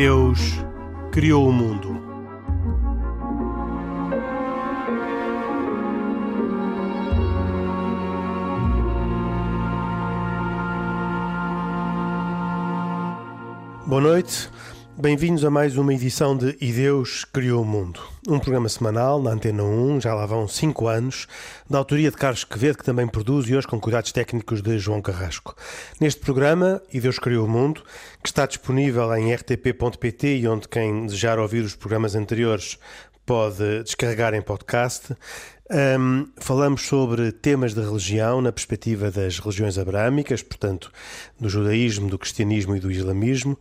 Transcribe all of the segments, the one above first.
Deus criou o mundo. Boa noite. Bem-vindos a mais uma edição de E Deus Criou o Mundo, um programa semanal na Antena 1, já lá vão 5 anos, da autoria de Carlos Quevedo, que também produz e hoje com cuidados técnicos de João Carrasco. Neste programa, E Deus Criou o Mundo, que está disponível em rtp.pt e onde quem desejar ouvir os programas anteriores pode descarregar em podcast, um, falamos sobre temas de religião na perspectiva das religiões abrâmicas, portanto, do judaísmo, do cristianismo e do islamismo,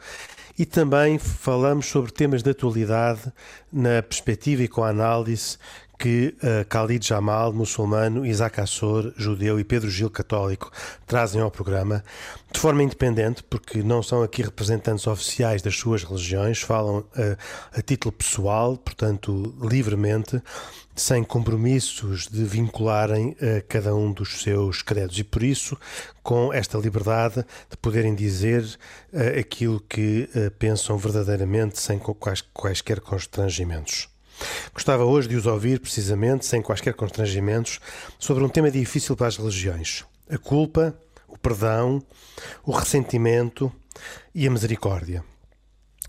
e também falamos sobre temas de atualidade na perspectiva e com a análise que uh, Khalid Jamal, muçulmano, Isaac Assor, judeu e Pedro Gil, católico, trazem ao programa de forma independente, porque não são aqui representantes oficiais das suas religiões, falam uh, a título pessoal, portanto, livremente, sem compromissos de vincularem uh, cada um dos seus credos e por isso com esta liberdade de poderem dizer uh, aquilo que uh, pensam verdadeiramente sem quais, quaisquer constrangimentos. Gostava hoje de os ouvir precisamente, sem quaisquer constrangimentos, sobre um tema difícil para as religiões: a culpa, o perdão, o ressentimento e a misericórdia.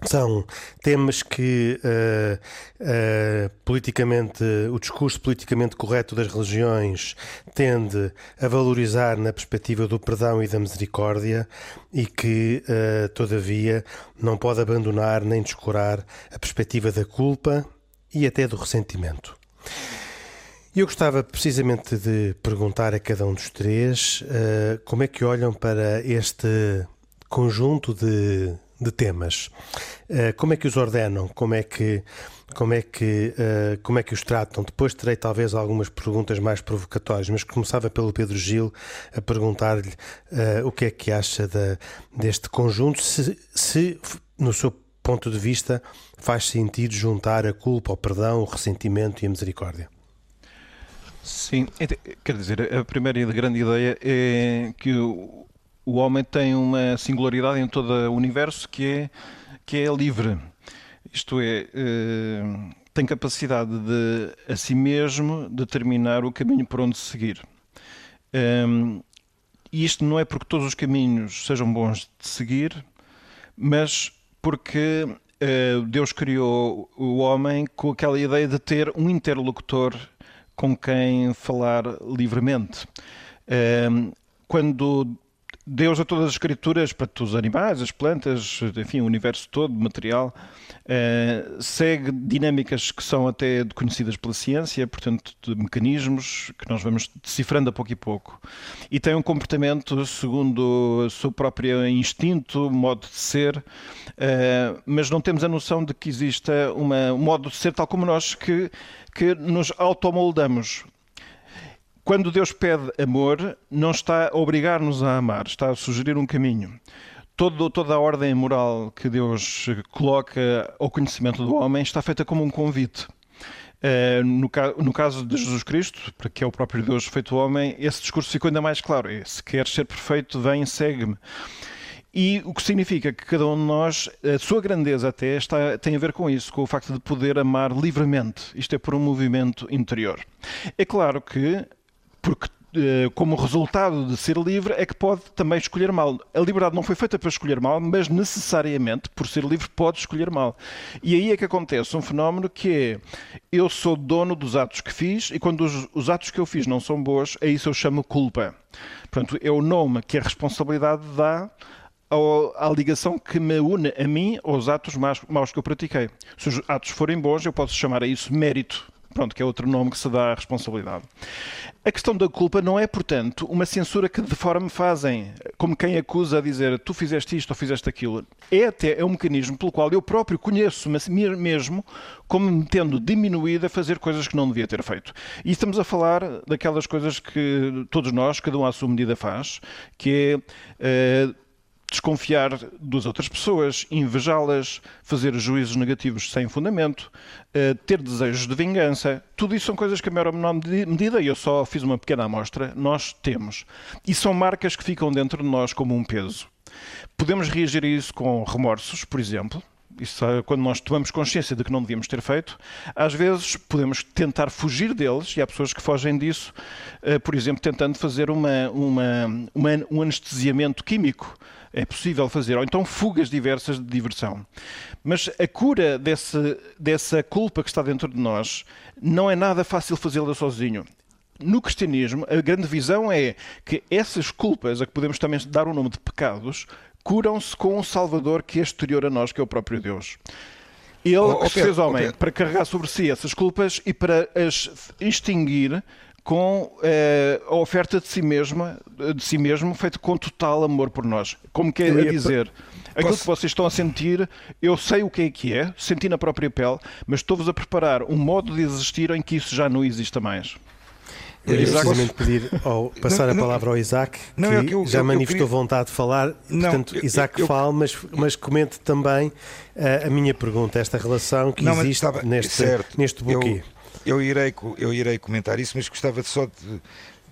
São temas que uh, uh, politicamente o discurso politicamente correto das religiões tende a valorizar na perspectiva do perdão e da misericórdia e que, uh, todavia, não pode abandonar nem descurar a perspectiva da culpa e até do ressentimento. Eu gostava precisamente de perguntar a cada um dos três como é que olham para este conjunto de de temas. Uh, como é que os ordenam? Como é que como é que uh, como é que os tratam? Depois terei talvez algumas perguntas mais provocatórias, mas começava pelo Pedro Gil a perguntar-lhe uh, o que é que acha da, deste conjunto, se, se no seu ponto de vista faz sentido juntar a culpa, o perdão, o ressentimento e a misericórdia. Sim, quer dizer, a primeira grande ideia é que o, o homem tem uma singularidade em todo o universo que é, que é livre. Isto é, eh, tem capacidade de, a si mesmo, determinar o caminho por onde seguir. Um, e isto não é porque todos os caminhos sejam bons de seguir, mas porque uh, Deus criou o homem com aquela ideia de ter um interlocutor com quem falar livremente. Um, quando Deus a todas as escrituras, para todos os animais, as plantas, enfim, o universo todo, material, uh, segue dinâmicas que são até conhecidas pela ciência, portanto, de mecanismos que nós vamos decifrando a pouco e pouco. E tem um comportamento segundo o seu próprio instinto, modo de ser, uh, mas não temos a noção de que exista uma, um modo de ser tal como nós que, que nos automoldamos quando Deus pede amor, não está a obrigar-nos a amar, está a sugerir um caminho. Todo, toda a ordem moral que Deus coloca ao conhecimento do homem está feita como um convite. Uh, no, no, caso de Jesus Cristo, que é o próprio Deus feito homem, esse discurso ficou ainda mais claro. É, se queres ser perfeito, vem, segue-me. E o que significa que cada um de nós, a sua grandeza até, está, tem a ver com isso, com o facto de poder amar livremente. Isto é por um movimento interior. É claro que porque eh, como resultado de ser livre é que pode também escolher mal. A liberdade não foi feita para escolher mal, mas necessariamente, por ser livre, pode escolher mal. E aí é que acontece um fenómeno que é eu sou dono dos atos que fiz e quando os, os atos que eu fiz não são bons, a isso eu chamo culpa. Portanto, é o nome que a responsabilidade dá à ligação que me une a mim aos atos maus que eu pratiquei. Se os atos forem bons, eu posso chamar a isso mérito. Pronto, que é outro nome que se dá à responsabilidade. A questão da culpa não é, portanto, uma censura que de forma fazem, como quem acusa a dizer tu fizeste isto ou fizeste aquilo. É até é um mecanismo pelo qual eu próprio conheço-me mesmo como me tendo diminuído a fazer coisas que não devia ter feito. E estamos a falar daquelas coisas que todos nós, cada um à sua medida faz, que é. Uh, desconfiar das outras pessoas, invejá-las, fazer juízos negativos sem fundamento, uh, ter desejos de vingança. Tudo isso são coisas que, a maior ou menor medida, e eu só fiz uma pequena amostra, nós temos. E são marcas que ficam dentro de nós como um peso. Podemos reagir a isso com remorsos, por exemplo. isso, quando nós tomamos consciência de que não devíamos ter feito, às vezes podemos tentar fugir deles, e há pessoas que fogem disso, uh, por exemplo, tentando fazer uma, uma, uma, um anestesiamento químico. É possível fazer, ou então fugas diversas de diversão. Mas a cura desse, dessa culpa que está dentro de nós não é nada fácil fazê-la sozinho no cristianismo, a grande visão é que essas culpas, a que podemos também dar o nome de pecados, curam-se com um Salvador que é exterior a nós, que é o próprio Deus. Ele oh, oh, se fez homem oh, para carregar sobre si essas culpas e para as extinguir com eh, a oferta de si mesmo, de si mesmo, feito com total amor por nós. Como quer é dizer, aquilo Posso... que vocês estão a sentir, eu sei o que é que é, senti na própria pele, mas estou-vos a preparar um modo de existir em que isso já não exista mais. Eu ia precisamente pedir ao, passar não, a palavra não, ao Isaac, que, não, é que eu, já eu, manifestou eu queria... vontade de falar. Portanto, Isaac fale, mas, mas comente também uh, a minha pergunta, esta relação que existe estava, neste, certo, neste buquê. Eu, irei, eu irei comentar isso, mas gostava só de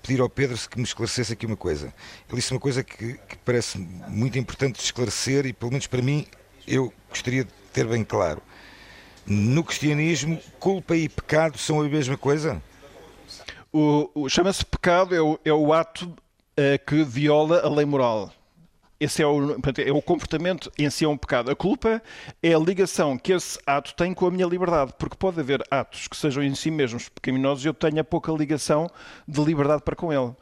pedir ao Pedro que me esclarecesse aqui uma coisa. Ele disse uma coisa que, que parece muito importante de esclarecer e, pelo menos para mim, eu gostaria de ter bem claro. No cristianismo, culpa e pecado são a mesma coisa? O, o Chama-se pecado, é o, é o ato uh, que viola a lei moral. Esse é o, é o comportamento em si é um pecado. A culpa é a ligação que esse ato tem com a minha liberdade, porque pode haver atos que sejam em si mesmos pecaminosos e eu tenha pouca ligação de liberdade para com ele.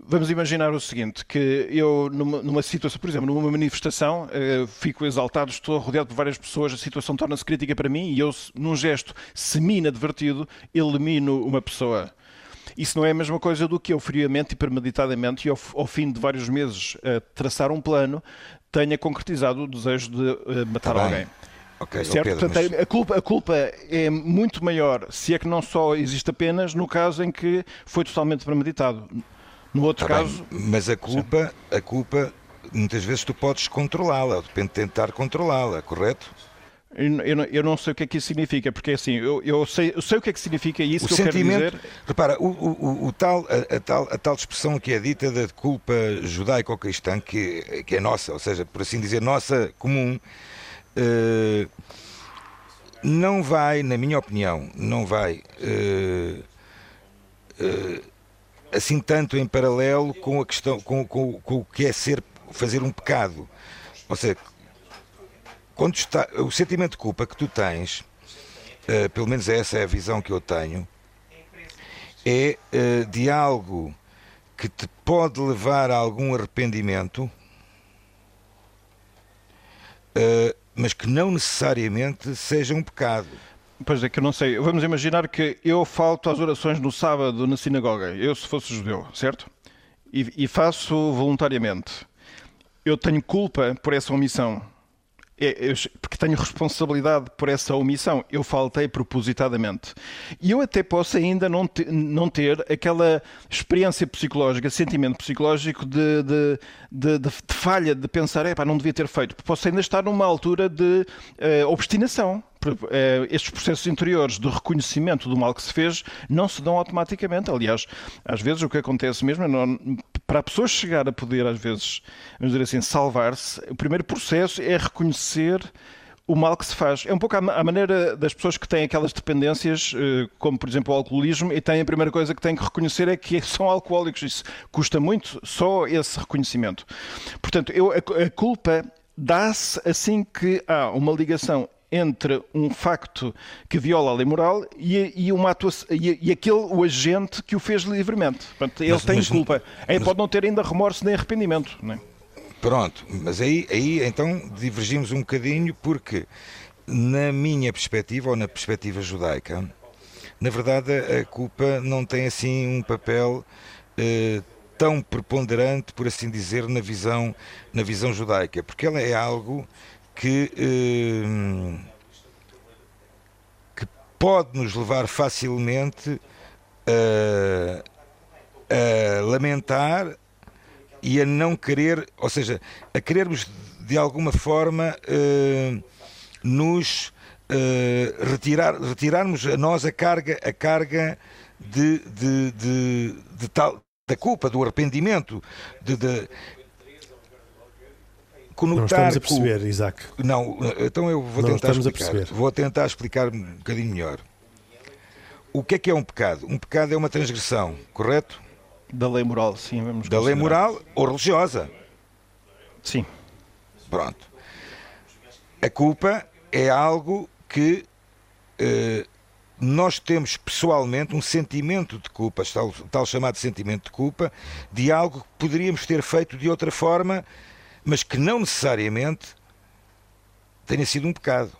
Vamos imaginar o seguinte, que eu numa, numa situação, por exemplo, numa manifestação, eh, fico exaltado, estou rodeado por várias pessoas, a situação torna-se crítica para mim e eu, num gesto semi-inadvertido, elimino uma pessoa. Isso não é a mesma coisa do que eu friamente e premeditadamente e ao, ao fim de vários meses a traçar um plano tenha concretizado o desejo de uh, matar tá alguém. Okay, certo? Pedro, Portanto, mas... a, culpa, a culpa é muito maior se é que não só existe apenas no caso em que foi totalmente premeditado. No outro tá caso. Bem, mas a culpa, a culpa, muitas vezes tu podes controlá-la, depende de tentar controlá-la, correto? Eu não, eu não, sei o que é que isso significa, porque assim, eu, eu, sei, eu sei o que é que significa isso o que eu quero dizer. Repara, o, o, o tal, a, a, tal, a tal expressão que é dita da culpa judaico-cristã, que, que é nossa, ou seja, por assim dizer, nossa comum, uh, não vai, na minha opinião, não vai uh, uh, assim tanto em paralelo com a questão, com, com, com o que é ser, fazer um pecado. Ou seja, quando está, o sentimento de culpa que tu tens, uh, pelo menos essa é a visão que eu tenho, é uh, de algo que te pode levar a algum arrependimento, uh, mas que não necessariamente seja um pecado. Pois é que eu não sei. Vamos imaginar que eu falto às orações no sábado na sinagoga, eu se fosse judeu, certo? E, e faço voluntariamente. Eu tenho culpa por essa omissão é, porque tenho responsabilidade por essa omissão. Eu faltei propositadamente. E eu até posso ainda não, te, não ter aquela experiência psicológica, sentimento psicológico de, de, de, de falha, de pensar, é pá, não devia ter feito. Posso ainda estar numa altura de uh, obstinação. Eh, estes processos interiores de reconhecimento do mal que se fez não se dão automaticamente. Aliás, às vezes o que acontece mesmo é não, para a pessoa chegar a poder, às vezes, vamos dizer assim, salvar-se, o primeiro processo é reconhecer o mal que se faz. É um pouco a maneira das pessoas que têm aquelas dependências, eh, como por exemplo o alcoolismo, e têm a primeira coisa que têm que reconhecer é que são alcoólicos. Isso custa muito, só esse reconhecimento. Portanto, eu, a culpa dá-se assim que há uma ligação entre um facto que viola a lei moral e, e, uma atuação, e, e, aquele, o agente que o fez livremente. Portanto, ele mas, tem mas, culpa. Ele pode não ter ainda remorso nem arrependimento. Não é? Pronto, mas aí, aí então divergimos um bocadinho porque, na minha perspectiva, ou na perspectiva judaica, na verdade a culpa não tem assim um papel eh, tão preponderante, por assim dizer, na visão, na visão judaica, porque ela é algo que, eh, que pode nos levar facilmente a, a lamentar e a não querer, ou seja, a querermos de alguma forma uh, nos uh, retirar, retirarmos a nós a carga, a carga de, de, de, de tal da culpa, do arrependimento, de, conotar. Não estamos a perceber, com... Isaac. Não, então eu vou Não tentar explicar. perceber. Vou tentar explicar um bocadinho melhor. O que é que é um pecado? Um pecado é uma transgressão, correto? Da lei moral, sim, vamos Da lei moral ou religiosa. Sim. Pronto. A culpa é algo que eh, nós temos pessoalmente um sentimento de culpa, tal, tal chamado sentimento de culpa, de algo que poderíamos ter feito de outra forma, mas que não necessariamente tenha sido um pecado.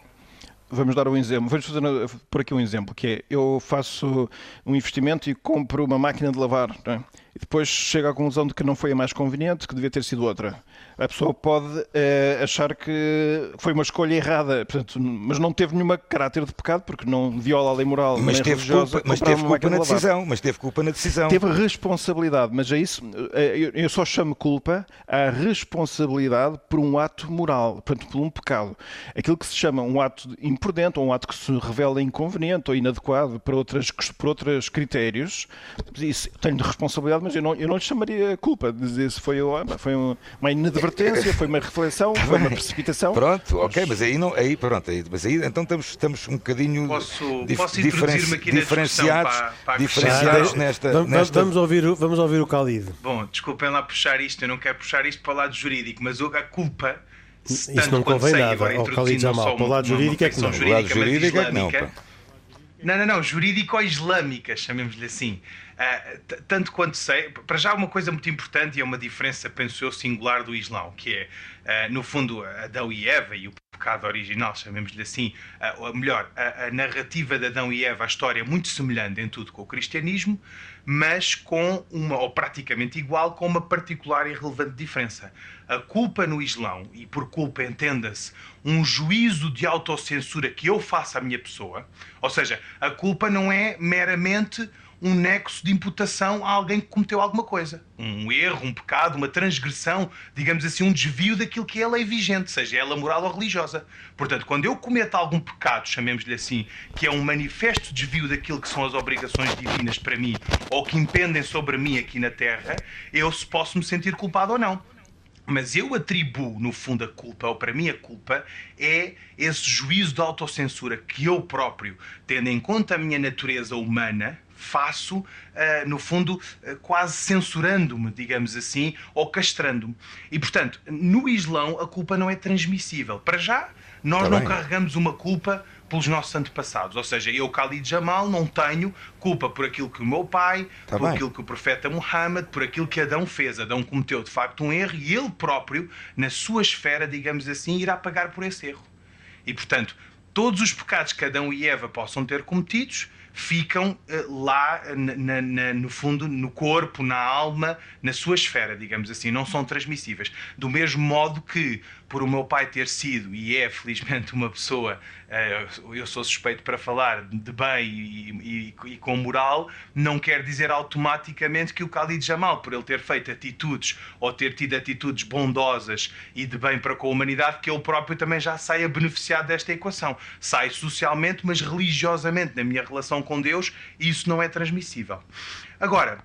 Vamos dar um exemplo. Vamos fazer uh, por aqui um exemplo, que é eu faço um investimento e compro uma máquina de lavar, é? e depois chego à conclusão de que não foi a mais conveniente, que devia ter sido outra. A pessoa pode eh, achar que foi uma escolha errada, portanto, mas não teve nenhuma caráter de pecado, porque não viola a lei moral, Mas teve culpa, mas teve uma culpa na decisão. Mas teve culpa na decisão. Teve responsabilidade, mas é isso. eh, Eu só chamo culpa à responsabilidade por um ato moral, portanto, por um pecado. Aquilo que se chama um ato imprudente, ou um ato que se revela inconveniente ou inadequado para, outras, por outros critérios, isso tenho de responsabilidade, mas eu não, eu não lhe chamaria culpa. Dizer se foi, foi uma inadvertência, foi uma reflexão, foi uma precipitação. Pronto, ok, mas aí não, aí pronto, aí, mas aí então estamos, estamos um bocadinho Posso- dif- posso aqui diferenciados, para- para diferenciados nesta, vamos, nesta vamos ouvir, o- vamos ouvir o Khalid. Bom, desculpem lá puxar isto, eu não quero puxar isto para o lado jurídico, mas a culpa. Isso não convém nada agora ao Khalid Jamal. só Para o lado jurídico é que não. O lado jurídico é que não, islâmica. Não, não, não, jurídico islâmica, chamemos-lhe assim. T- tanto quanto sei, para já uma coisa muito importante e é uma diferença, penso eu, singular do Islão, que é, ah, no fundo, Adão e Eva e o pecado original, chamemos-lhe assim, ah, ou melhor, a, a narrativa de Adão e Eva, a história é muito semelhante em tudo com o cristianismo, mas com uma, ou praticamente igual, com uma particular e relevante diferença. A culpa no Islão, e por culpa entenda-se um juízo de autocensura que eu faço à minha pessoa, ou seja, a culpa não é meramente um nexo de imputação a alguém que cometeu alguma coisa. Um erro, um pecado, uma transgressão, digamos assim, um desvio daquilo que é a lei vigente, seja ela moral ou religiosa. Portanto, quando eu cometo algum pecado, chamemos-lhe assim, que é um manifesto desvio daquilo que são as obrigações divinas para mim ou que impendem sobre mim aqui na Terra, eu se posso me sentir culpado ou não. Mas eu atribuo, no fundo, a culpa, ou para mim a culpa, é esse juízo de autocensura que eu próprio, tendo em conta a minha natureza humana, faço, ah, no fundo, ah, quase censurando-me, digamos assim, ou castrando-me. E, portanto, no Islão, a culpa não é transmissível. Para já, nós Tá não bem. carregamos uma culpa pelos nossos antepassados. Ou seja, eu, Khalid Jamal, não tenho culpa por aquilo que o meu pai, Tá por bem. aquilo que o profeta Muhammad, por aquilo que Adão fez. Adão cometeu de facto um erro e ele próprio, na sua esfera, digamos assim, irá pagar por esse erro. E portanto, todos os pecados que Adão e Eva possam ter cometidos ficam eh, lá, na- na- na- no fundo, no corpo, na alma, na sua esfera, digamos assim, não são transmissíveis. Do mesmo modo que, por o meu pai ter sido e é, felizmente, uma pessoa, eh, eu sou suspeito para falar de bem e, e- e com moral, não quer dizer automaticamente que o Khalid Jamal, por ele ter feito atitudes ou ter tido atitudes bondosas e de bem para com a humanidade, que ele próprio também já saia beneficiado desta equação. Sai socialmente, mas religiosamente, na minha relação com Deus, isso não é transmissível. Agora,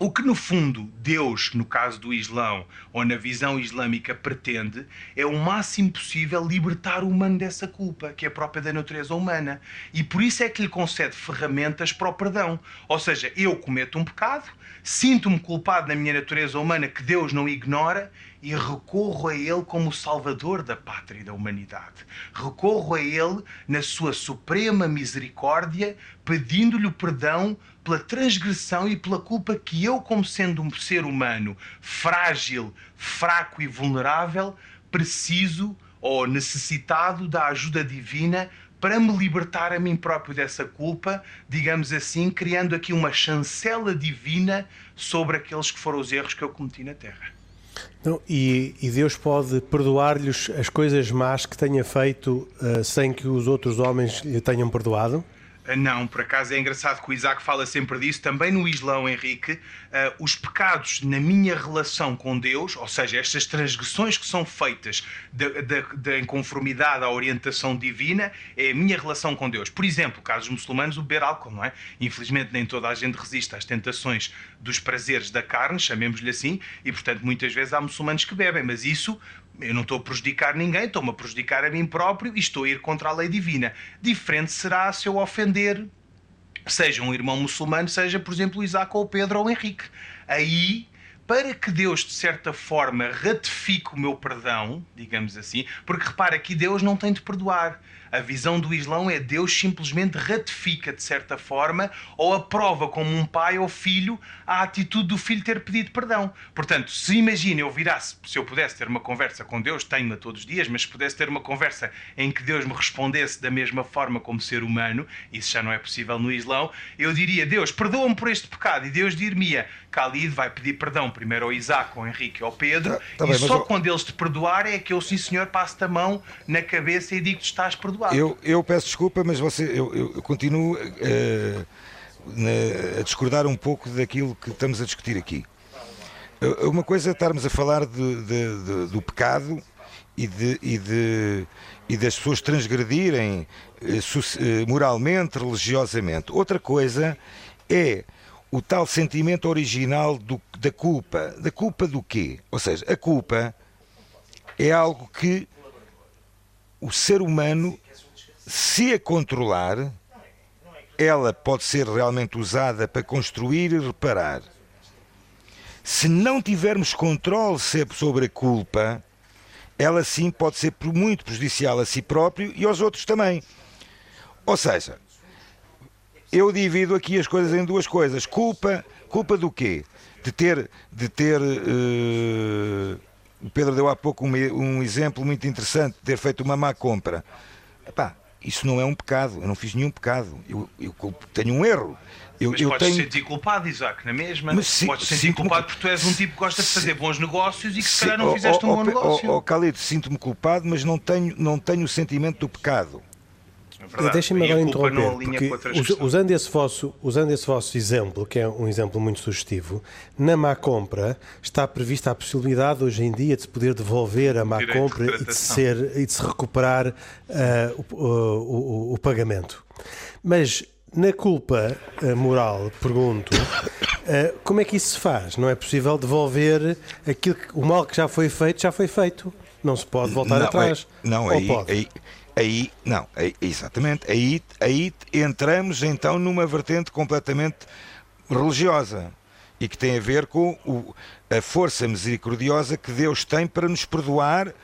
o que no fundo Deus, no caso do Islão, ou na visão islâmica, pretende é o máximo possível libertar o humano dessa culpa, que é própria da natureza humana. E por isso é que lhe concede ferramentas para o perdão. Ou seja, eu cometo um pecado, sinto-me culpado na minha natureza humana que Deus não ignora e recorro a Ele como o Salvador da pátria e da humanidade. Recorro a Ele na sua suprema misericórdia, pedindo-lhe perdão pela transgressão e pela culpa que eu, como sendo um ser humano frágil, fraco e vulnerável, preciso ou necessitado da ajuda divina para me libertar a mim próprio dessa culpa, digamos assim, criando aqui uma chancela divina sobre aqueles que foram os erros que eu cometi na Terra. Não, e, e Deus pode perdoar-lhes as coisas más que tenha feito eh, sem que os outros homens lhe tenham perdoado? Ah, Não, por acaso é engraçado que o Isaac fala sempre disso. Também no Islão, Henrique, ah, os pecados na minha relação com Deus, ou seja, estas transgressões que são feitas de, de, de- em conformidade à orientação divina, é a minha relação com Deus. Por exemplo, casos muçulmanos, o beber álcool, não é? Infelizmente, nem toda a gente resiste às tentações dos prazeres da carne, chamemos-lhe assim, e portanto, muitas vezes há muçulmanos que bebem, mas isso eu não estou a prejudicar ninguém, estou-me a prejudicar a mim próprio e estou a ir contra a lei divina. Diferente será se eu ofender, seja um irmão muçulmano, seja, por exemplo, Isaac ou Pedro ou Henrique. Aí para que Deus, de certa forma, ratifique o meu perdão, digamos assim, porque repara que Deus não tem de perdoar. A visão do Islão é Deus simplesmente ratifica, de certa forma, ou aprova como um pai ou filho a atitude do filho ter pedido perdão. Portanto, se imagina eu virasse, se eu pudesse ter uma conversa com Deus, tenho-a todos os dias, mas se pudesse ter uma conversa em que Deus me respondesse da mesma forma como ser humano, isso já não é possível no Islão, eu diria, Deus, perdoa-me por este pecado. E Deus diria, Khalid vai pedir perdão primeiro ao Isaac, ao Henrique e ao Pedro, tá, tá e bem, só quando eles te perdoarem é que eu, sim senhor, passo-te a mão na cabeça e digo-te estás perdoado Eu, eu peço desculpa, mas você, eu, eu continuo uh, na, a discordar um pouco daquilo que estamos a discutir aqui. Uma coisa é estarmos a falar de, de, de, do pecado e, e, e das pessoas transgredirem uh, moralmente, religiosamente. Outra coisa é o tal sentimento original do, da culpa. Da culpa do quê? Ou seja, a culpa é algo que o ser humano se a controlar, ela pode ser realmente usada para construir e reparar. Se não tivermos controle sobre a culpa, ela sim pode ser muito prejudicial a si próprio e aos outros também. Ou seja, eu divido aqui as coisas em duas coisas. Culpa, culpa do quê? De ter, de ter. Uh, o Pedro deu há pouco um, um, exemplo muito interessante de ter feito uma má compra. Epá, isso não é um pecado, eu não fiz nenhum pecado, eu, eu tenho um erro. Eu, mas eu podes tenho... sentir culpado, Isaac, na mesma. Mas se, podes sentir culpado porque tu és um tipo que gosta de fazer bons negócios e que se calhar não fizeste um bom negócio. Oh, oh sinto-me culpado, mas não tenho, não tenho o sentimento do pecado. É Deixem-me agora interromper, porque usando esse, vosso, usando esse vosso exemplo, que é um exemplo muito sugestivo, na má compra está prevista a possibilidade hoje em dia de se poder devolver a má Direito compra de e de, ser, e de se recuperar uh, o, o, o, pagamento. Mas na culpa uh, moral, pergunto, uh, como é que isso se faz? Não é possível devolver aquilo que, o mal que já foi feito, já foi feito. Não se pode voltar não, atrás. É, não, aí, aí, aí, não, aí, exatamente, aí, aí entramos então numa vertente completamente religiosa e que tem a ver com o, a força misericordiosa que Deus tem para nos perdoar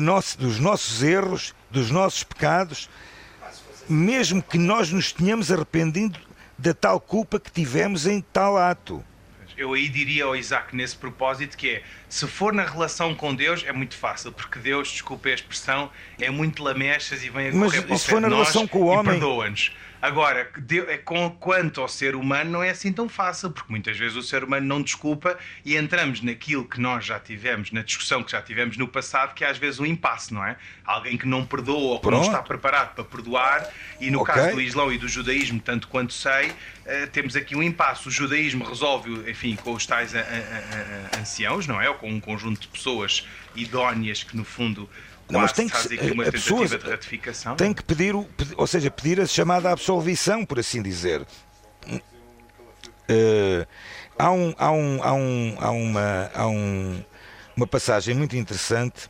nosso, dos nossos erros, dos nossos pecados, mesmo que nós nos tenhamos arrependido da tal culpa que tivemos em tal ato eu aí diria ao Isaac nesse propósito que é, se for na relação com Deus é muito fácil, porque Deus, desculpe a expressão, é muito lamechas e vem a correr Mas, para o se for na relação com o homem... perdoa-nos. Agora, é com, quanto ao ser humano, não é assim tão fácil, porque muitas vezes o ser humano não desculpa e entramos naquilo que nós já tivemos, na discussão que já tivemos no passado, que é às vezes um impasse, não é? Alguém que não perdoa ou que Pronto. não está preparado para perdoar, e no okay. caso do Islão e do judaísmo, tanto quanto sei, uh, temos aqui um impasse. O judaísmo resolve, enfim, com os tais a, a, a, anciãos, não é? Ou com um conjunto de pessoas idóneas que, no fundo, não, mas tem que uma a pessoa de ratificação. Tem que pedir, o, ou seja, pedir a chamada absolvição, por assim dizer. Uh, há, um, há, um, há, um, há, uma, há um, uma passagem muito interessante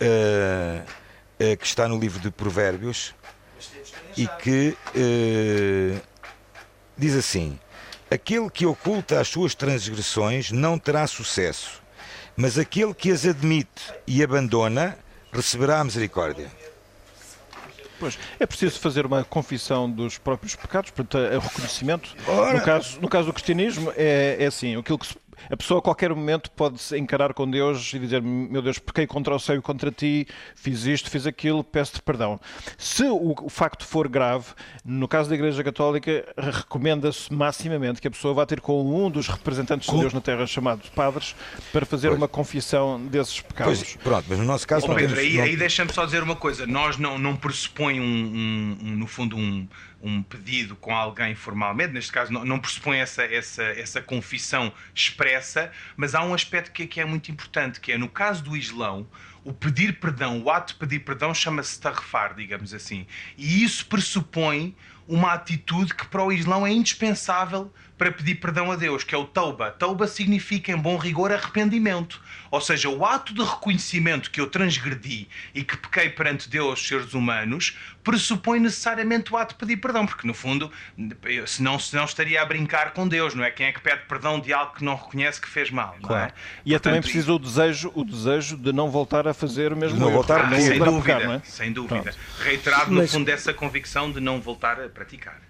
uh, uh, que está no livro de Provérbios e que diz assim: Aquele que oculta as suas transgressões não terá sucesso, mas aquele que as admite e abandona receberá a misericórdia. Pois, é preciso fazer uma confissão dos próprios pecados, portanto, o reconhecimento. Ora... No, caso, no caso do cristianismo, é, é assim: aquilo que se a pessoa a qualquer momento pode se encarar com Deus e dizer: Meu Deus, pequei contra o céu e contra ti, fiz isto, fiz aquilo, peço-te perdão. Se o, o, facto for grave, no caso da Igreja Católica, recomenda-se maximamente que a pessoa vá ter com um dos representantes com... de Deus na Terra, chamados padres, para fazer pois. uma confissão desses pecados. Pois, pronto, mas no nosso caso. Oh, Pedro, aí, aí deixa-me só dizer uma coisa: nós não, não pressupõe, um, um, um no fundo, um um pedido com alguém formalmente, neste caso não, não pressupõe essa, essa, essa confissão expressa, mas há um aspecto que, que é muito importante, que é no caso do Islão, o pedir perdão, o ato de pedir perdão chama-se tarrefar, digamos assim. E isso pressupõe uma atitude que para o Islão é indispensável para pedir perdão a Deus, que é o tauba. Tauba significa, em bom rigor, arrependimento. Ou seja, o ato de reconhecimento que eu transgredi e que pequei perante Deus, seres humanos, pressupõe necessariamente o ato de pedir perdão, porque no fundo, senão, senão estaria a brincar com Deus, não é? Quem é que pede perdão de algo que não reconhece que fez mal, não claro. é? E é também preciso o desejo, o desejo de não voltar a fazer o mesmo não erro. voltar Ah, sem a dúvida, pecar, não é? sem dúvida. Pronto. Reiterado, no Mas- fundo, essa convicção de não voltar a praticar.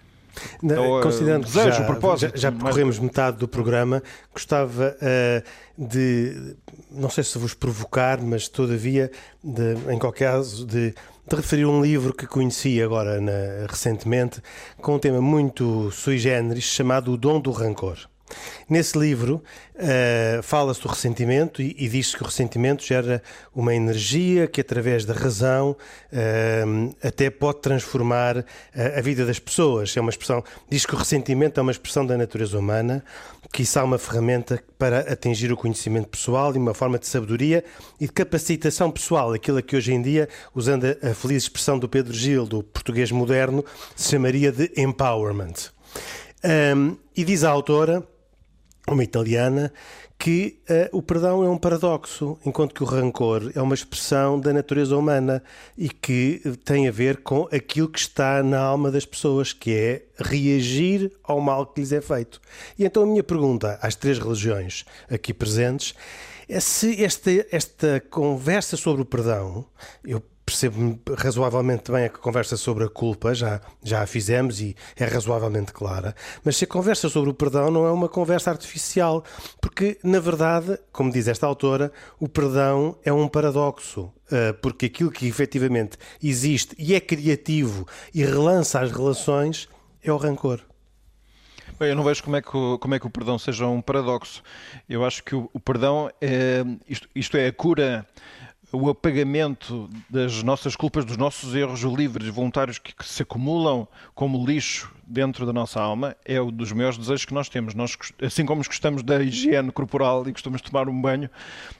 Na- Então, eh, Considerando o que já, propósito, já, já mais- percorremos metade do programa, gostava eh, de, não sei se vos provocar, mas todavia, de, em qualquer caso, de, de referir um livro que conheci agora na- recentemente, com um tema muito sui generis, chamado O Dom do Rancor. Nesse livro eh, fala-se do ressentimento e, e diz-se que o ressentimento gera uma energia que, através da razão, eh, até pode transformar eh, a vida das pessoas. É uma expressão, diz que o ressentimento é uma expressão da natureza humana, que isso é uma ferramenta para atingir o conhecimento pessoal e uma forma de sabedoria e de capacitação pessoal, aquilo que hoje em dia, usando a, a feliz expressão do Pedro Gil, do português moderno, se chamaria de empowerment. Um, e diz a autora, uma italiana, que eh, o perdão é um paradoxo, enquanto que o rancor é uma expressão da natureza humana e que eh, tem a ver com aquilo que está na alma das pessoas, que é reagir ao mal que lhes é feito. E então a minha pergunta às três religiões aqui presentes é se esta, esta conversa sobre o perdão, eu percebo razoavelmente bem a conversa sobre a culpa, já, já a fizemos e é razoavelmente clara, mas se a conversa sobre o perdão não é uma conversa artificial, porque, na verdade, como diz esta autora, o perdão é um paradoxo, eh, porque aquilo que efetivamente existe e é criativo e relança as relações é o rancor. Bem, eu não vejo como é, que o, como é que o perdão seja um paradoxo. Eu acho que o, o perdão é isto, isto é a cura, o apagamento das nossas culpas, dos nossos erros livres, voluntários que, que se acumulam como lixo dentro da nossa alma, é um dos maiores desejos que nós temos. Nós, assim como gostamos da higiene corporal e gostamos de tomar um banho,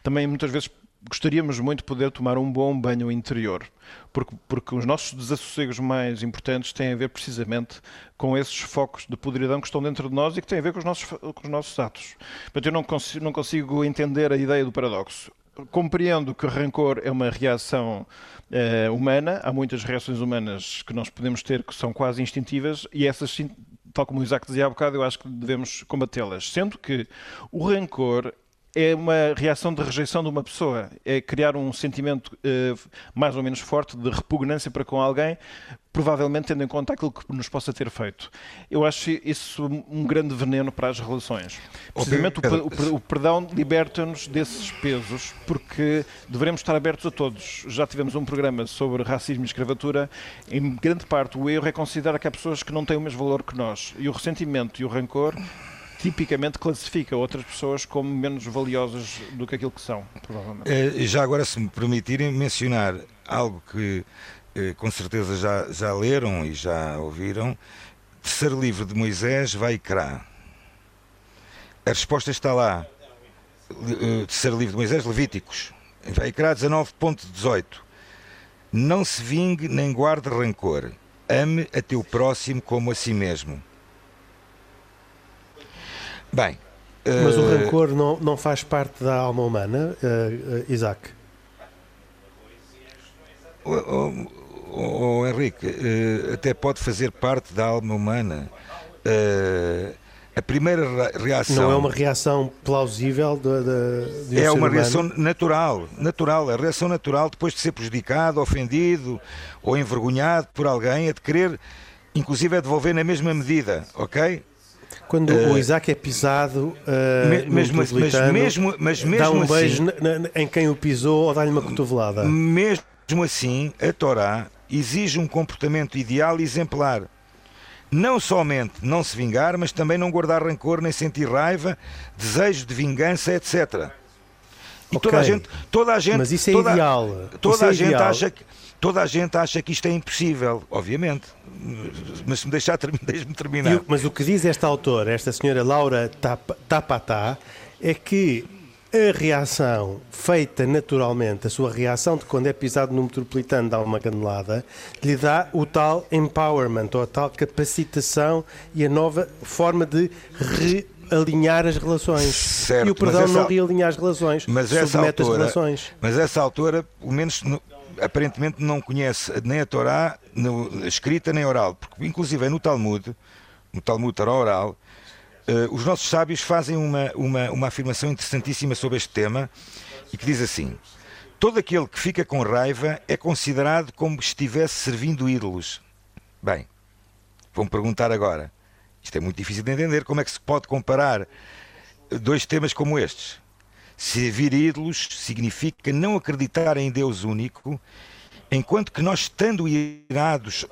também muitas vezes gostaríamos muito de poder tomar um bom banho interior, porque, porque os nossos desassossegos mais importantes têm a ver precisamente com esses focos de podridão que estão dentro de nós e que têm a ver com os nossos, com os nossos atos. Portanto, eu não consigo, não consigo entender a ideia do paradoxo. Compreendo que o rancor é uma reação eh, humana, há muitas reações humanas que nós podemos ter que são quase instintivas e essas tal como o Isaac dizia há bocado, eu acho que devemos combatê-las. Sendo que o rancor é uma reação de rejeição de uma pessoa, é criar um sentimento eh, mais ou menos forte de repugnância para com alguém, provavelmente tendo em conta aquilo que nos possa ter feito. Eu acho isso um grande veneno para as relações. Precisamente o, o per- o perdão liberta-nos desses pesos, porque devemos estar abertos a todos. Já tivemos um programa sobre racismo e escravatura. Em grande parte, o erro é considerar que há pessoas que não têm o mesmo valor que nós. E o ressentimento e o rancor tipicamente classifica outras pessoas como menos valiosas do que aquilo que são, provavelmente. Eh, Já agora, se me permitirem mencionar algo que com certeza já, já leram e já ouviram, terceiro livro de Moisés, vai Crá. A resposta está lá. Eh, Terceiro livro de Moisés, Levíticos. Vai Crá 19.18. Não se vingue nem guarde rancor. Ame a teu próximo como a si mesmo. Bem. Mas o eh, rancor não, não faz parte da alma humana, eh, eh, Isaac? Oh, oh, oh, oh, Henrique, eh, até pode fazer parte da alma humana. Eh, a primeira ra- reação Não é uma reação plausível de, de, de um é uma humano? reação natural, natural, a reação natural depois de ser prejudicado, ofendido ou envergonhado por alguém, é de querer, inclusive, é devolver na mesma medida, ok? Quando o Isaac é pisado uh, Me- mesmo- mas mesmo- mas dá mesmo um assim- beijo na- na- em quem o pisou ou dá-lhe uma cotovelada. Mesmo assim, a Torá exige um comportamento ideal e exemplar. Não somente não se vingar, mas também não guardar rancor, nem sentir raiva, desejo de vingança, etc. E toda a gente, toda a gente, Mas isso é toda, ideal. Toda Isso é a gente ideal. acha que toda a gente acha que isto é impossível, obviamente. Mas se me deixar termi- deixe-me terminar. Mas o que diz esta autora, esta senhora Laura Tap- Tapatá, é que a reação feita naturalmente, a sua reação de quando é pisado no metropolitano dá uma canelada, lhe dá o tal empowerment, ou a tal capacitação e a nova forma de realinhar as relações. Certo, e o perdão essa, não realinha as relações, mas essa altura, as relações. Mas essa altura, pelo menos no, aparentemente não conhece nem a Torá, no, escrita nem oral, porque inclusive no Talmud, no Talmud Torá oral, uh, os nossos sábios fazem uma, uma, uma afirmação interessantíssima sobre este tema e que diz assim: todo aquele que fica com raiva é considerado como estivesse servindo ídolos. Bem, vão perguntar agora. Isto é muito difícil de entender. Como é que se pode comparar dois temas como estes? Servir ídolos significa não acreditar em Deus único, enquanto que nós, estando irados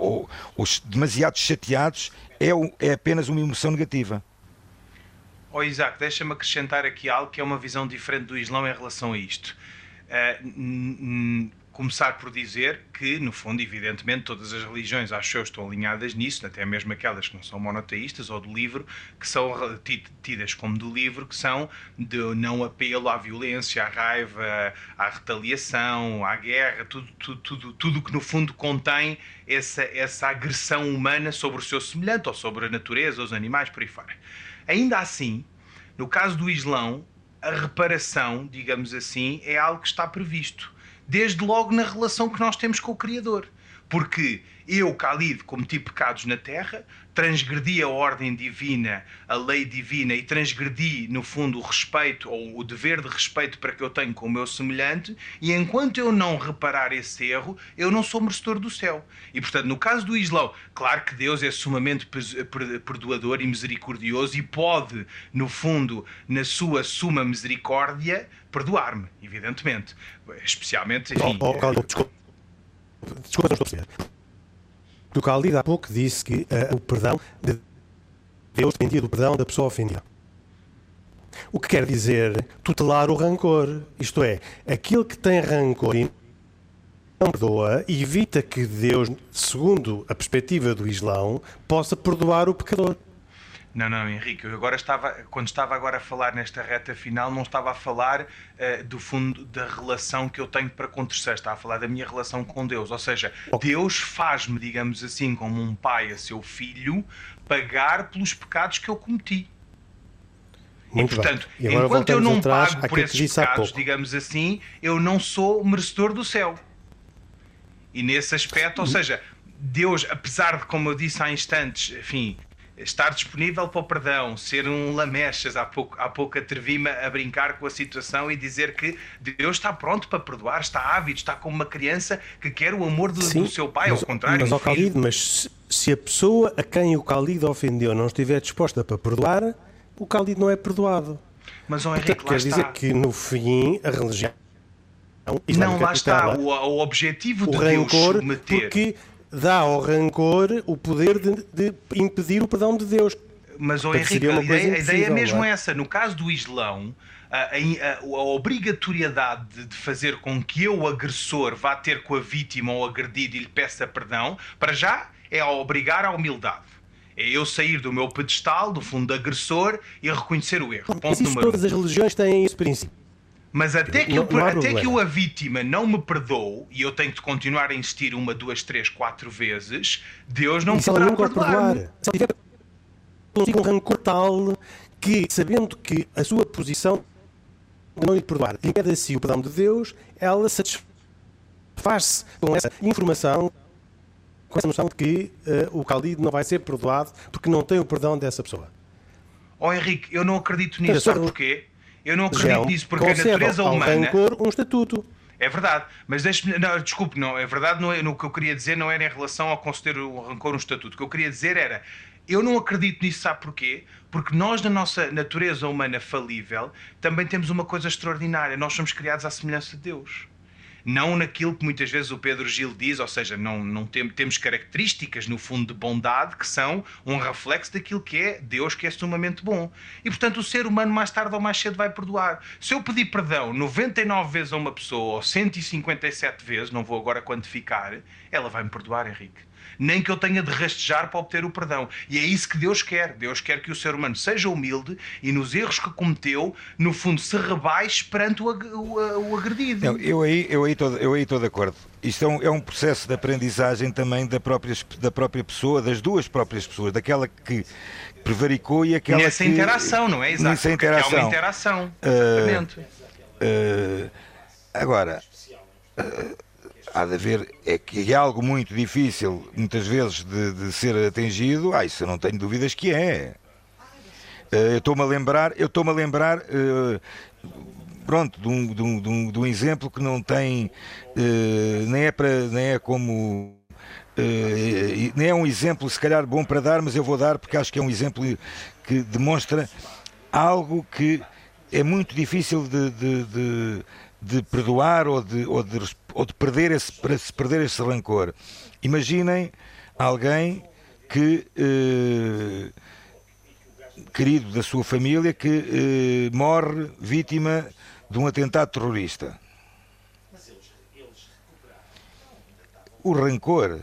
ou, ou demasiado chateados, é, é apenas uma emoção negativa. Oh, Isaac, deixa-me acrescentar aqui algo que é uma visão diferente do Islão em relação a isto. Uh, começar por dizer que, no fundo, evidentemente, todas as religiões, acho eu, estão alinhadas nisso, até mesmo aquelas que não são monoteístas ou do livro, que são tidas como do livro, que são de não apelo à violência, à raiva, à retaliação, à guerra, tudo, tudo, tudo, tudo que, no fundo, contém essa, essa agressão humana sobre o seu semelhante ou sobre a natureza, os animais, por aí fora. Ainda assim, no caso do Islão, a reparação, digamos assim, é algo que está previsto desde logo na relação que nós temos com o Criador. Porque eu, Khalid, cometi pecados na terra, transgredi a ordem divina, a lei divina e transgredi, no fundo, o respeito ou o dever de respeito para que eu tenho com o meu semelhante, e enquanto eu não reparar esse erro, eu não sou merecedor do céu. E, portanto, no caso do Islão, claro que Deus é sumamente perdoador e misericordioso e pode, no fundo, na sua suma misericórdia, perdoar-me, evidentemente. Especialmente, enfim... Oh, oh, desculpa, desculpa, não estou a perceber. O Khalid há pouco disse que uh, o perdão de Deus dependia do perdão da pessoa ofendida. O que quer dizer tutelar o rancor. Isto é, aquele que tem rancor e não perdoa evita que Deus, segundo a perspectiva do Islão, possa perdoar o pecador. Não, não, Henrique, eu agora estava, quando estava agora a falar nesta reta final, não estava a falar uh, do fundo da relação que eu tenho para com terceiros, estava a falar da minha relação com Deus. Ou seja, Deus faz-me, digamos assim, como um pai a seu filho, pagar pelos pecados que eu cometi. Muito e portanto, e enquanto eu não pago por esses pecados, digamos assim, eu não sou merecedor do céu. E nesse aspecto, ou seja, Deus, apesar de, como eu disse há instantes, enfim, estar disponível para o perdão, ser um lamechas. Há pouco, há pouco atrevi-me a brincar com a situação e dizer que Deus está pronto para perdoar, está ávido, está como uma criança que quer o amor do, Sim, do seu pai, mas, ao contrário. Mas, Khalid, mas se a pessoa a quem o Khalid ofendeu não estiver disposta para perdoar, o Khalid não é perdoado. Mas, oh, Henrique, Portanto, quer dizer que no fim a religião. Não, lá está. O, o objetivo de o Deus submeter. Porque dá ao rancor o poder de, de impedir o perdão de Deus. Mas, oh, Henrique, a ideia, a ideia é mesmo é? essa. No caso do Islão, a, a, a, obrigatoriedade de, de fazer com que eu, o agressor, vá ter com a vítima ou agredido e lhe peça perdão, para já é a obrigar à humildade. É eu sair do meu pedestal, do fundo do agressor, e reconhecer o erro. Ponto número todas as religiões têm esse princípio. Mas até que, eu, até que eu, a vítima não me perdoou e eu tenho de continuar a insistir uma, duas, três, quatro vezes, Deus não e poderá não perdoar. Se tiver consigo um rancor tal que, sabendo que a sua posição não lhe perdoar impede a si o perdão de Deus, ela satisfaz-se com essa informação, com essa noção de que uh, o Khalid não vai ser perdoado porque não tem o perdão dessa pessoa. Oh Henrique, eu não acredito nisso, sabe porquê? Eu não acredito nisso, porque a natureza humana. Rancor, um estatuto. É verdade, mas deixe-me. Não, desculpe, não, é verdade, não é, no que eu queria dizer não era em relação ao conceder o rancor um estatuto. O que eu queria dizer era. Eu não acredito nisso, sabe porquê? Porque nós, na nossa natureza humana falível, também temos uma coisa extraordinária. Nós somos criados à semelhança de Deus. Não naquilo que muitas vezes o Pedro Gil diz, ou seja, não, não tem, temos características no fundo de bondade que são um reflexo daquilo que é Deus, que é sumamente bom. E portanto o ser humano mais tarde ou mais cedo vai perdoar. Se eu pedir perdão 99 vezes a uma pessoa ou 157 vezes, não vou agora quantificar, ela vai me perdoar, Henrique nem que eu tenha de rastejar para obter o perdão. E é isso que Deus quer. Deus quer que o ser humano seja humilde e nos erros que cometeu, no fundo, se rebaixe perante o, o, o agredido. Não, eu aí eu aí estou eu aí de acordo. Isto é um, é um, processo de aprendizagem também da própria, da própria pessoa, das duas próprias pessoas, daquela que prevaricou e aquela nessa que... interação, não é? Exato. Nessa interação. É uma interação. Uh, uh, agora, uh, há de haver, é que é algo muito difícil, muitas vezes, de, de ser atingido, ah, isso eu não tenho dúvidas que é. Uh, eu estou-me a lembrar, eu estou-me a lembrar, uh, pronto, de um, de, um, de, um, exemplo que não tem, uh, nem, é para, nem é como, nem é um exemplo se calhar bom para dar, mas eu vou dar porque acho que é um exemplo que demonstra algo que é muito difícil de, de, de de perdoar ou de, ou de, ou de perder, esse, perder esse rancor. Imaginem alguém que, eh, querido da sua família, que eh, morre vítima de um atentado terrorista. O rancor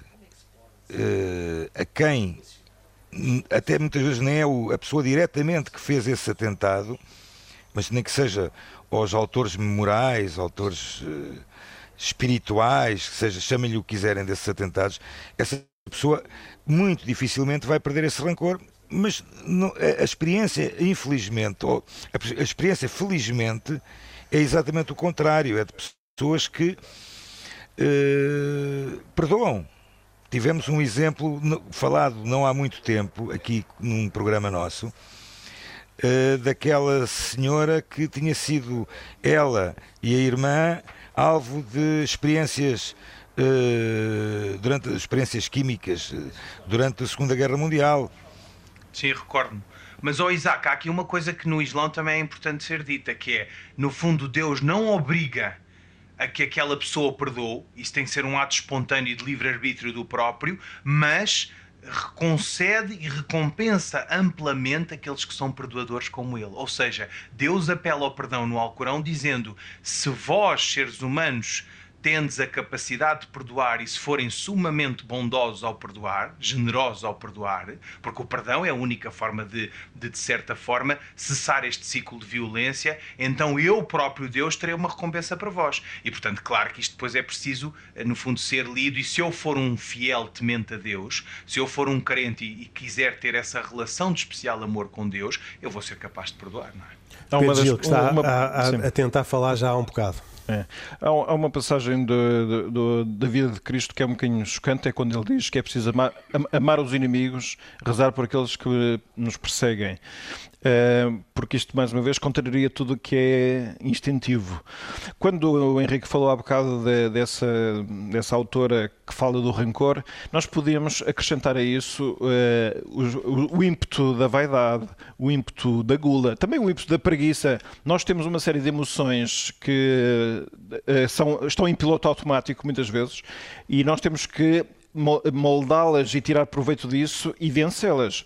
eh, a quem, até muitas vezes nem é a pessoa diretamente que fez esse atentado, mas nem que seja aos autores morais, autores uh, espirituais, que seja, chamem-lhe o que quiserem desses atentados, essa pessoa muito dificilmente vai perder esse rancor. Mas não, a, a, experiência, infelizmente, ou a, a, experiência, felizmente, é exatamente o contrário. É de pessoas que uh, perdoam. Tivemos um exemplo falado não há muito tempo, aqui num programa nosso, uh, daquela senhora que tinha sido ela e a irmã alvo de experiências uh, durante experiências químicas uh, durante a Segunda Guerra Mundial. Sim, recordo-me. Mas, oh Isaac, há aqui uma coisa que no Islão também é importante ser dita, que é, no fundo, Deus não obriga a que aquela pessoa perdoe, isso tem que ser um ato espontâneo de livre-arbítrio do próprio, mas concede e recompensa amplamente aqueles que são perdoadores como ele. Ou seja, Deus apela ao perdão no Alcorão dizendo: se vós, seres humanos, tendes a capacidade de perdoar e se forem sumamente bondosos ao perdoar, generosos ao perdoar, porque o perdão é a única forma de, de, de certa forma, cessar este ciclo de violência, então eu próprio Deus terei uma recompensa para vós. E portanto, claro que isto depois é preciso, eh, no fundo, ser lido. E se eu for um fiel temente a Deus, se eu for um crente e, e quiser ter essa relação de especial amor com Deus, eu vou ser capaz de perdoar, não é? Há uma das, Gil, que está uma, a, a, a tentar falar já há um bocado. É. Há, uma passagem de, de, de, da vida de Cristo que é um bocadinho chocante, é quando ele diz que é preciso amar, amar os inimigos, rezar por aqueles que nos perseguem. Eh, porque isto, mais uma vez, contraria tudo o que é instintivo. Quando o Henrique falou há bocado de, dessa, dessa autora que fala do rancor, nós podíamos acrescentar a isso uh, o, o, ímpeto da vaidade, o ímpeto da gula, também o ímpeto da preguiça. Nós temos uma série de emoções que uh, são, estão em piloto automático muitas vezes e nós temos que moldá-las e tirar proveito disso e vencê-las.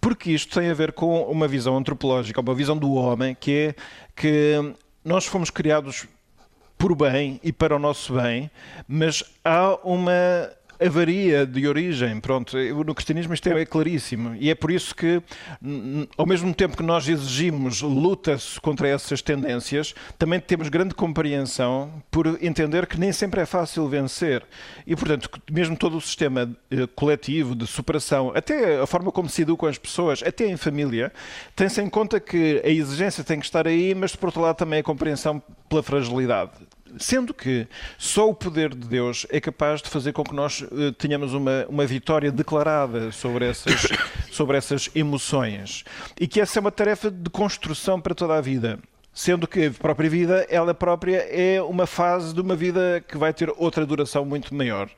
Porque isto tem a ver com uma visão antropológica, uma visão do homem, que é que nós fomos criados por bem e para o nosso bem, mas há uma avaria de origem. Pronto, no cristianismo isto é claríssimo. E é por isso que, ao mesmo tempo que nós exigimos luta contra essas tendências, também temos grande compreensão por entender que nem sempre é fácil vencer. E, portanto, mesmo todo o sistema eh, coletivo de superação, até a forma como se educam as pessoas, até em família, tem-se em conta que a exigência tem que estar aí, mas, por outro lado, também a compreensão pela fragilidade. Sendo que só o poder de Deus é capaz de fazer com que nós uh, tenhamos uma, uma vitória declarada sobre essas, sobre essas emoções. E que essa é uma tarefa de construção para toda a vida. Sendo que a própria vida, ela própria é uma fase de uma vida que vai ter outra duração muito maior.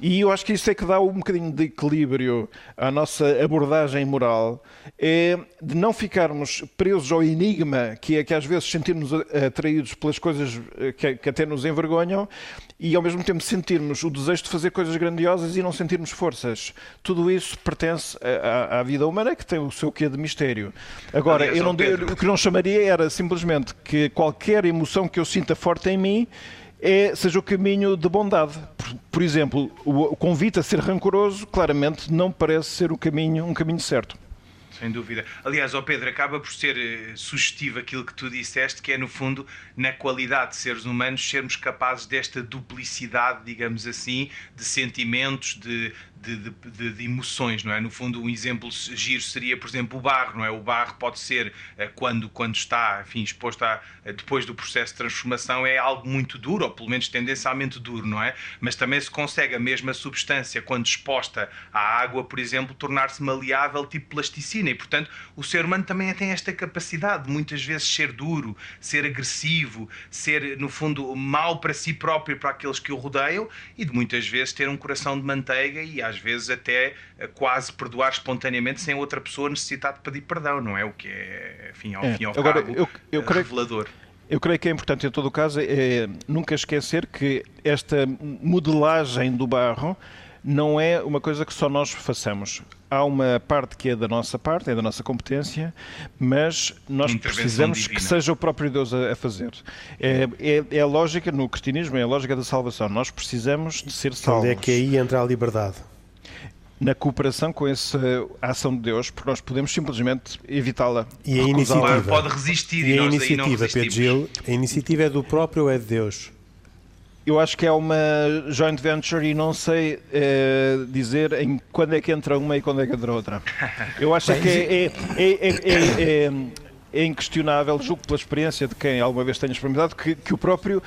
E eu acho que isso é que dá um bocadinho de equilíbrio à nossa abordagem moral, é de não ficarmos presos ao enigma, que é que às vezes sentirmos atraídos pelas coisas eh, que, que até nos envergonham, e ao mesmo tempo sentirmos o desejo de fazer coisas grandiosas e não sentirmos forças. Tudo isso pertence à, à vida humana, que tem o seu quê de mistério. Agora, Aliás, eu não, o que não chamaria era simplesmente que qualquer emoção que eu sinta forte em mim é, seja o caminho de bondade. Por, por exemplo, o, o, convite a ser rancoroso claramente não parece ser o caminho, um caminho certo. Sem dúvida. Aliás, ó Pedro, acaba por ser uh, sugestivo aquilo que tu disseste, que é, no fundo, na qualidade de seres humanos, sermos capazes desta duplicidade, digamos assim, de sentimentos, de, de, de, de, emoções, não é? No fundo, um exemplo giro seria, por exemplo, o barro, não é? O barro pode ser, eh, quando, quando está, enfim, exposto a, eh, depois do processo de transformação, é algo muito duro, ou pelo menos tendencialmente duro, não é? Mas também se consegue a mesma substância, quando exposta à água, por exemplo, tornar-se maleável, tipo plasticina, e portanto, o ser humano também tem esta capacidade de muitas vezes ser duro, ser agressivo, ser, no fundo, mau para si próprio e para aqueles que o rodeiam, e de muitas vezes ter um coração de manteiga e às vezes até eh, quase perdoar espontaneamente sem outra pessoa necessitar de pedir perdão, não é? O que é, enfim, ao é. fim e ao Agora, cabo, eu, eu creio, revelador. Eu creio que é importante, em todo o caso, é nunca esquecer que esta modelagem do barro não é uma coisa que só nós façamos. Há uma parte que é da nossa parte, é da nossa competência, mas nós precisamos divina. que seja o próprio Deus a, a fazer. É, é, é, a lógica, no cristianismo, é a lógica da salvação. Nós precisamos de ser salvos. Onde é que aí entra a liberdade? Na cooperação com essa ação de Deus, porque nós podemos simplesmente evitá-la. E a iniciativa pode resistir e, e a iniciativa, Pedro Gil, a iniciativa é do próprio ou é de Deus? Eu acho que é uma joint venture e não sei eh, dizer em quando é que entra uma e quando é que entra outra. Eu acho que é, é, é, é, inquestionável, julgo pela experiência de quem alguma vez tenha experimentado, que, que o próprio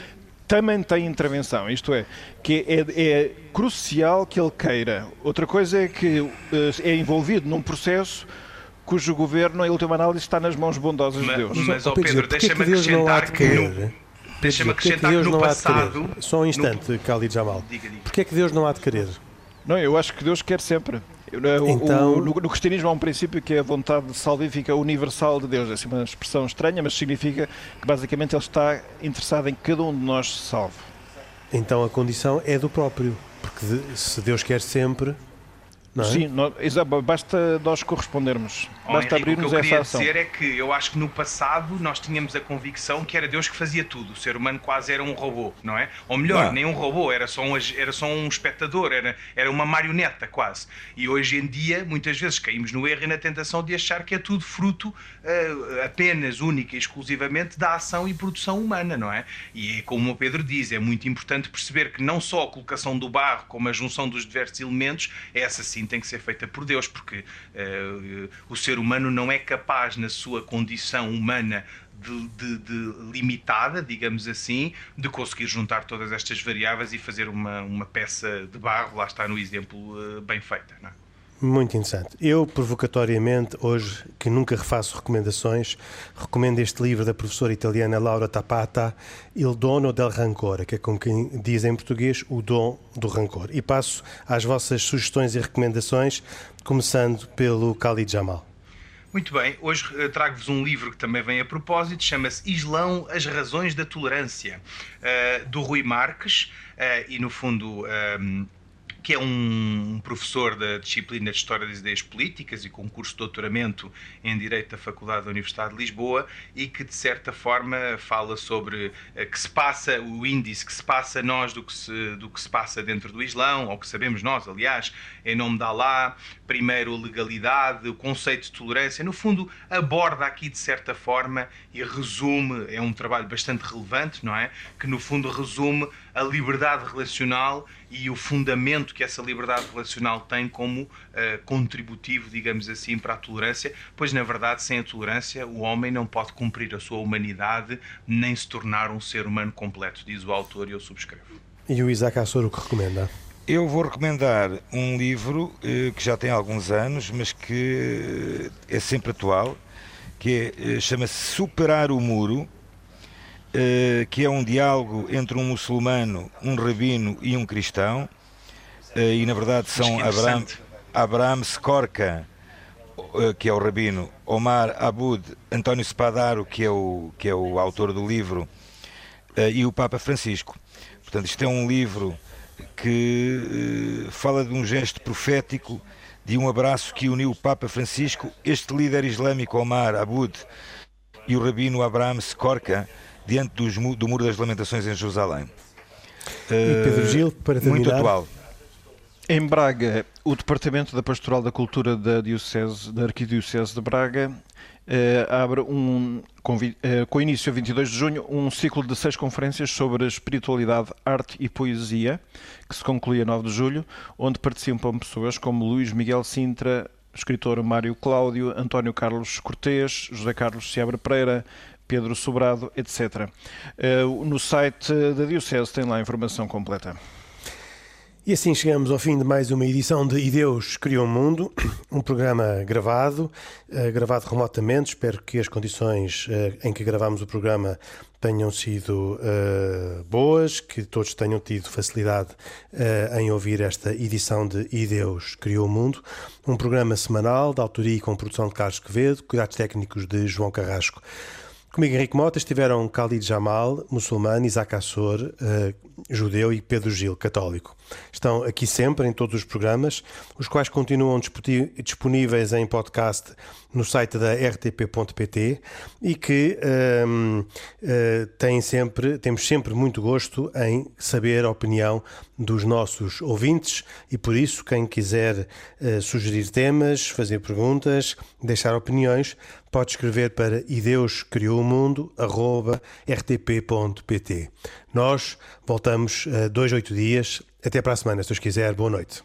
também tem intervenção, isto é, que é, é, crucial que ele queira. Outra coisa é que é envolvido num processo cujo governo, em última análise, está nas mãos bondosas mas, de Deus. Mas, ó Pedro, deixa-me acrescentar que, no, deixa-me acrescentar que, que, no passado... Só um instante, no... Khalid Jamal. Porquê é que Deus não há de querer? Não, eu acho que Deus quer sempre. Então... O, no, no, cristianismo há um princípio que é a vontade salvífica universal de Deus. É uma expressão estranha, mas significa que basicamente Ele está interessado em que cada um de nós se salve. Então a condição é do próprio, porque se Deus quer sempre, é? Sim, basta nós correspondermos. Oh, basta abrirmos essa ação. O que eu queria dizer é que eu acho que no passado nós tínhamos a convicção que era Deus que fazia tudo. O ser humano quase era um robô, não é? Ou melhor, não. nem um robô, era só um, era só um espectador, era, era uma marioneta quase. E hoje em dia, muitas vezes caímos no erro e na tentação de achar que é tudo fruto uh, apenas, única e exclusivamente da ação e produção humana, não é? E é como o Pedro diz, é muito importante perceber que não só a colocação do barro, como a junção dos diversos elementos, essa sim tem que ser feita por Deus, porque uh, o ser humano não é capaz, na sua condição humana de, de, de, limitada, digamos assim, de conseguir juntar todas estas variáveis e fazer uma, uma peça de barro, lá está no exemplo, uh, bem feita. Não é? Muito interessante. Eu, provocatoriamente, hoje, que nunca refaço recomendações, recomendo este livro da professora italiana Laura Tapata, Il dono del rancor, que é como quem diz em português, o dom do rancor. E passo às vossas sugestões e recomendações, começando pelo Khalid Jamal. Muito bem, hoje eh, trago-vos um livro que também vem a propósito, chama-se Islão, as razões da tolerância, uh, do Rui Marques, uh, e no fundo... Que é um professor da disciplina de História das Ideias Políticas e com curso de doutoramento em Direito da Faculdade da Universidade de Lisboa e que, de certa forma, fala sobre eh, que se passa, o índice que se passa nós do que se, do que se passa dentro do Islão, ou que sabemos nós, aliás, em nome de Allah, primeiro legalidade, o conceito de tolerância, no fundo, aborda aqui, de certa forma, e resume, é um trabalho bastante relevante, não é? Que, no fundo, resume a liberdade relacional e o fundamento que essa liberdade relacional tem como uh, contributivo, digamos assim, para a tolerância, pois na verdade, sem a tolerância, o homem não pode cumprir a sua humanidade nem se tornar um ser humano completo, diz o autor e eu subscrevo. E o Isaac Assor o que recomenda? Eu vou recomendar um livro eh, que já tem alguns anos, mas que eh, é sempre atual, que é, chama-se Superar o Muro, uh, que é um diálogo entre um muçulmano, um rabino e um cristão. Uh, e na verdade são Abraham, Abraham Skorka, que é o rabino, Omar Abud, António Spadaro, que é o, que é o autor do livro, e o Papa Francisco. Portanto, isto é um livro que fala de um gesto profético de um abraço que uniu o Papa Francisco, este líder islâmico Omar Abud e o rabino Abraham Skorka diante dos, do Muro das Lamentações em Jerusalém. E Pedro Gil, para terminar... Muito atual. Em Braga, o Departamento da Pastoral da Cultura da, Diocese, da Arquidiocese de Braga eh, abre um, com, eh, com início a 22 de junho, um ciclo de seis conferências sobre espiritualidade, arte e poesia, que se conclui a 9 de julho, onde participam pessoas como Luís Miguel Sintra, escritor Mário Cláudio, António Carlos Cortês, José Carlos Seabra Pereira, Pedro Sobrado, etc. Eh, no site da Diocese tem lá a informação completa. E assim chegamos ao fim de mais uma edição de E Deus Criou o Mundo, um programa gravado, uh, gravado remotamente. Espero que as condições uh, em que gravamos o programa tenham sido boas, que todos tenham tido facilidade em ouvir esta edição de E Deus Criou o Mundo, um programa semanal de autoria e com produção de Carlos Quevedo, cuidados técnicos de João Carrasco. Comigo Henrique Mota estiveram Khalid Jamal, muçulmano, Isaac Assor, uh, judeu e Pedro Gil, católico. Estão aqui sempre em todos os programas, os quais continuam disponíveis em podcast no site da rtp.pt e que uh, eh, têm sempre, temos sempre muito gosto em saber a opinião dos nossos ouvintes e por isso quem quiser uh, sugerir temas, fazer perguntas, deixar opiniões, pode escrever para ideuscrioumundo.rtp.pt. Nós voltamos a uh, dois, oito dias. Até para a semana, se Deus quiser. Boa noite.